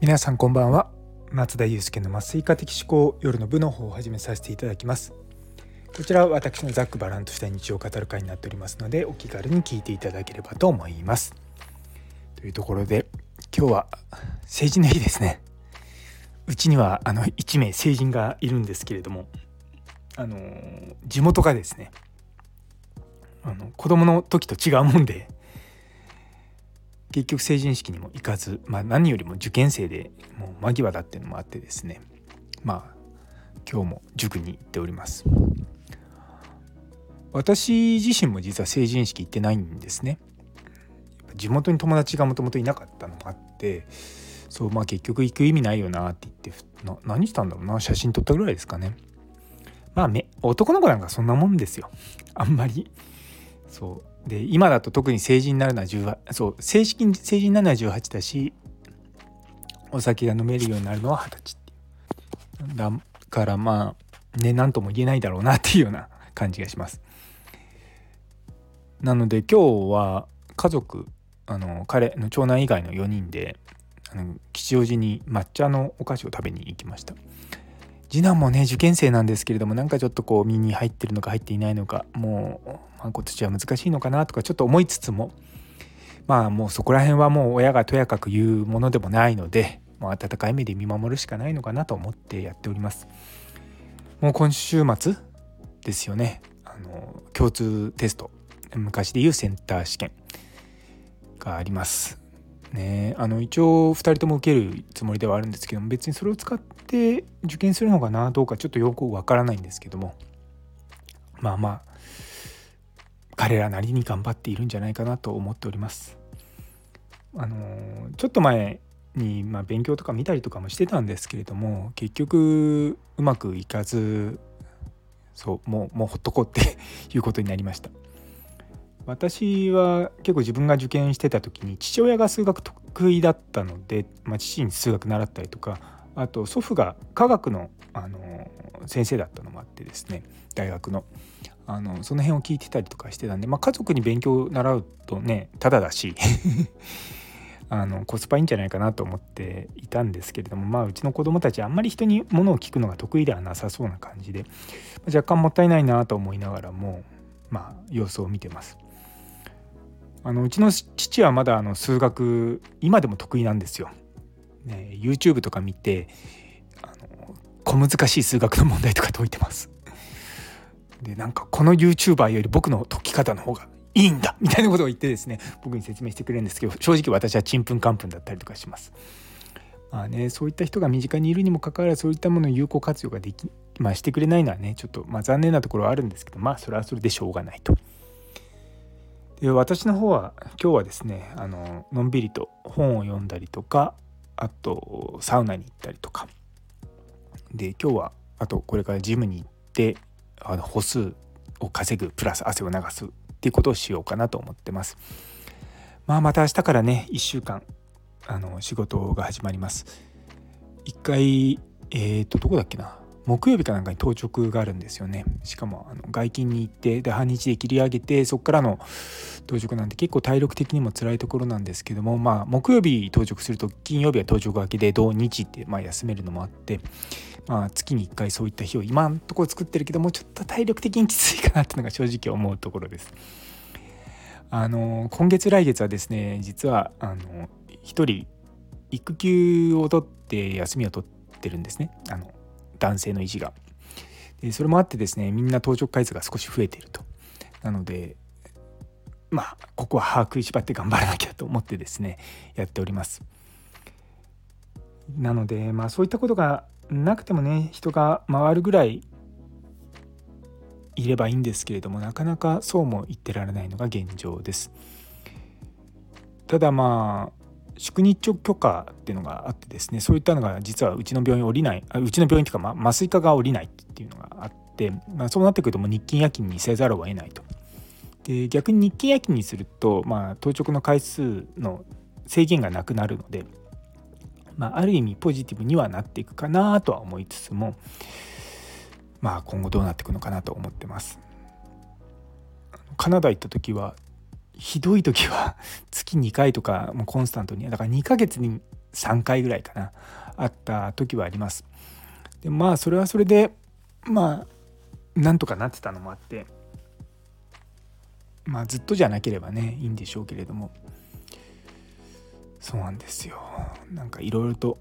皆さんこんばんは。松田祐介の麻酔科的思考夜の部の方を始めさせていただきます。こちらは私のざっくばらんとした日常を語る会になっておりますのでお気軽に聞いていただければと思います。というところで今日は成人の日ですね。うちにはあの1名成人がいるんですけれどもあの地元がですねあの子供の時と違うもんで結局成人式にも行かず、まあ、何よりも受験生でもう間際だっていうのもあってですね。まあ今日も塾に行っております。私自身も実は成人式行ってないんですね。地元に友達がもともといなかったのもあってそうまあ結局行く意味ないよなって言ってな何したんだろうな写真撮ったぐらいですかね。まあめ男の子なんかそんなもんですよ。あんまり。そう。で今だと特に成人になるのは18そう正式に成人になるのは18だしお酒が飲めるようになるのは二十歳っていう。だからまあね何とも言えないだろうなっていうような感じがします。なので今日は家族あの彼の長男以外の4人であの吉祥寺に抹茶のお菓子を食べに行きました。次男もね受験生なんですけれどもなんかちょっとこう身に入ってるのか入っていないのかもう、まあ、今年は難しいのかなとかちょっと思いつつもまあもうそこら辺はもう親がとやかく言うものでもないので、まあ、温かい目で見守るしかないのかなと思ってやっております。もう今週末ですよね。あの共通テスト昔でいうセンター試験があります。ねあの一応2人とも受けるつもりではあるんですけども別にそれを使って受験するのかなどうかちょっとよくわからないんですけどもまあまあ彼らなりに頑張っているんじゃないかなと思っております。あのちょっと前に、まあ、勉強とか見たりとかもしてたんですけれども結局うまくいかずそうもうもうほっとこうって いうことになりました。私は結構自分が受験してた時に父親が数学得意だったので、まあ、父に数学習ったりとかあと祖父が科学のあの先生だったのもあってですね大学のあのその辺を聞いてたりとかしてたんで、まあ、家族に勉強習うとねただだし あのコスパいいんじゃないかなと思っていたんですけれどもまあうちの子供たちあんまり人にものを聞くのが得意ではなさそうな感じで若干もったいないなと思いながらもまあ様子を見てます。あのうちの父はまだあの数学今でも得意なんですよ。ね、YouTube とか見てあの小難しい数学の問題とか解いてます。でなんかこの YouTuber より僕の解き方の方がいいんだみたいなことを言ってですね僕に説明してくれるんですけど正直私はちんぷんかんぷんだったりとかします。まあね、そういった人が身近にいるにもかかわらずそういったものを有効活用ができ、まあ、してくれないのはねちょっと、まあ、残念なところはあるんですけどまあそれはそれでしょうがないと。で私の方は今日はですねあののんびりと本を読んだりとかあとサウナに行ったりとかで今日はあとこれからジムに行ってあの歩数を稼ぐプラス汗を流すっていうことをしようかなと思ってます。まあまた明日からね1週間あの仕事が始まります。一回えっ、ー、とどこだっけな？木曜日かなんかに当直があるんですよねしかもあの外勤に行ってで半日で切り上げてそこからの当直なんで結構体力的にも辛いところなんですけどもまあ木曜日当直すると金曜日は当直明けで土日ってまあ休めるのもあってまあ月に1回そういった日を今のとこ作ってるけどもちょっと体力的にきついかなっていうのが正直思うところです。あの今月来月はですね実はあの1人育休を取って休みを取ってるんですねあの男性の意地が。でそれもあってですねみんな当直回数が少し増えていると。なのでまあここは把握しばって頑張らなきゃと思ってですねやっております。なのでまあそういったことがなくてもね人が回るぐらいいればいいんですけれどもなかなかそうも言ってられないのが現状です。ただまあ宿日直許可っていうのがあってですねそういったのが実はうちの病院降りないうちの病院というか、麻酔科が降りないっていうのがあって、まあ、そうなってくるともう日勤夜勤にせざるを得ないと。で逆に日勤夜勤にすると、まあ、当直の回数の制限がなくなるので、まあ、ある意味ポジティブにはなっていくかなとは思いつつも、まあ、今後どうなっていくのかなと思ってます。カナダ行った時はひどい時は 月2回とかもうコンスタントにだから2ヶ月に3回ぐらいかなあった時はあります。でまあそれはそれでまあなんとかなってたのもあってまあずっとじゃなければねいいんでしょうけれども。そうなんですよ。なんかいろいろと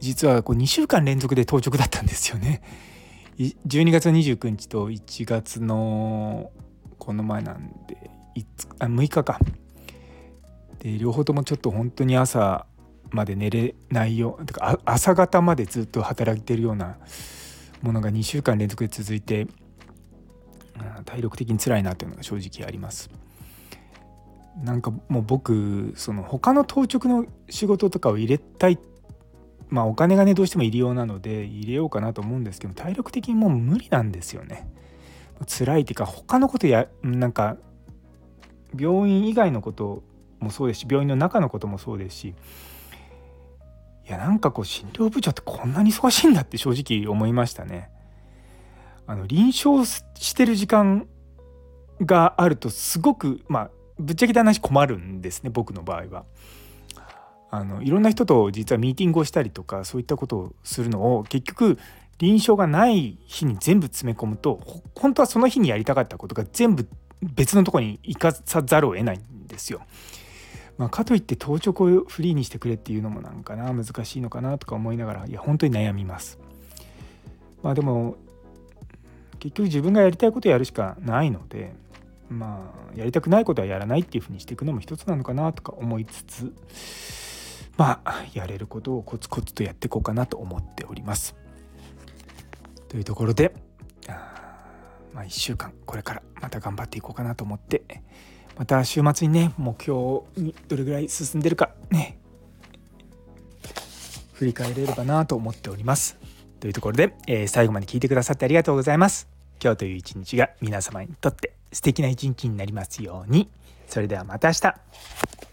実はこう2週間連続で当直だったんですよね。12月29日と1月のこの前なんであ6日かで両方ともちょっと本当に朝まで寝れないよてか朝方までずっと働いてるようなものが2週間連続で続いて体力的に辛いなというのが正直あります。なんかもう僕その他の当直の仕事とかを入れたいまあお金がねどうしても入れようなので入れようかなと思うんですけど体力的にもう無理なんですよね。辛いっていうか他のことやなんか病院以外のこともそうですし病院の中のこともそうですしいやなんかこう診療部長ってこんなに忙しいんだって正直思いましたね。あの臨床してる時間があるとすごくまあぶっちゃけた話困るんですね僕の場合は。あのいろんな人と実はミーティングをしたりとかそういったことをするのを結局臨床がない日に全部詰め込むと本当はその日にやりたかったことが全部別のとこに行かさざるを得ないんですよ。まあ、かといって当直をフリーにしてくれっていうのもなんかな難しいのかなとか思いながらいや本当に悩みます。まあでも結局自分がやりたいことやるしかないのでまあやりたくないことはやらないっていうふうにしていくのも一つなのかなとか思いつつまあやれることをコツコツとやっていこうかなと思っております。というところでまあ、1週間これからまた頑張っていこうかなと思ってまた週末にね目標にどれぐらい進んでるかね振り返れればなと思っております。というところで、えー、最後まで聞いてくださってありがとうございます。今日という一日が皆様にとって素敵な一日になりますように。それではまた明日。